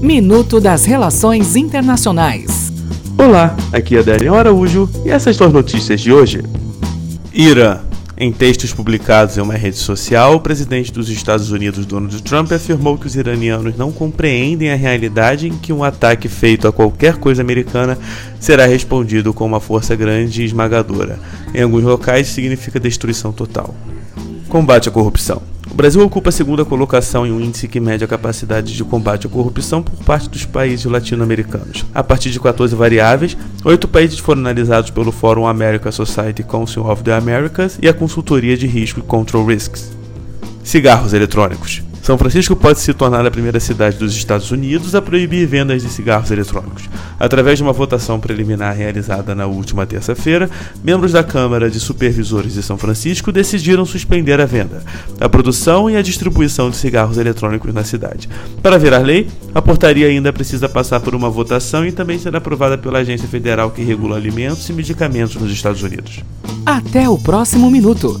Minuto das Relações Internacionais. Olá, aqui é Daniel Araújo e essas são as notícias de hoje. Irã. Em textos publicados em uma rede social, o presidente dos Estados Unidos, Donald Trump, afirmou que os iranianos não compreendem a realidade em que um ataque feito a qualquer coisa americana será respondido com uma força grande e esmagadora. Em alguns locais, significa destruição total. Combate à corrupção. O Brasil ocupa a segunda colocação em um índice que mede a capacidade de combate à corrupção por parte dos países latino-americanos. A partir de 14 variáveis, oito países foram analisados pelo Fórum American Society Council of the Americas e a consultoria de risco Control Risks. Cigarros eletrônicos. São Francisco pode se tornar a primeira cidade dos Estados Unidos a proibir vendas de cigarros eletrônicos. Através de uma votação preliminar realizada na última terça-feira, membros da Câmara de Supervisores de São Francisco decidiram suspender a venda, a produção e a distribuição de cigarros eletrônicos na cidade. Para virar lei, a portaria ainda precisa passar por uma votação e também ser aprovada pela agência federal que regula alimentos e medicamentos nos Estados Unidos. Até o próximo minuto.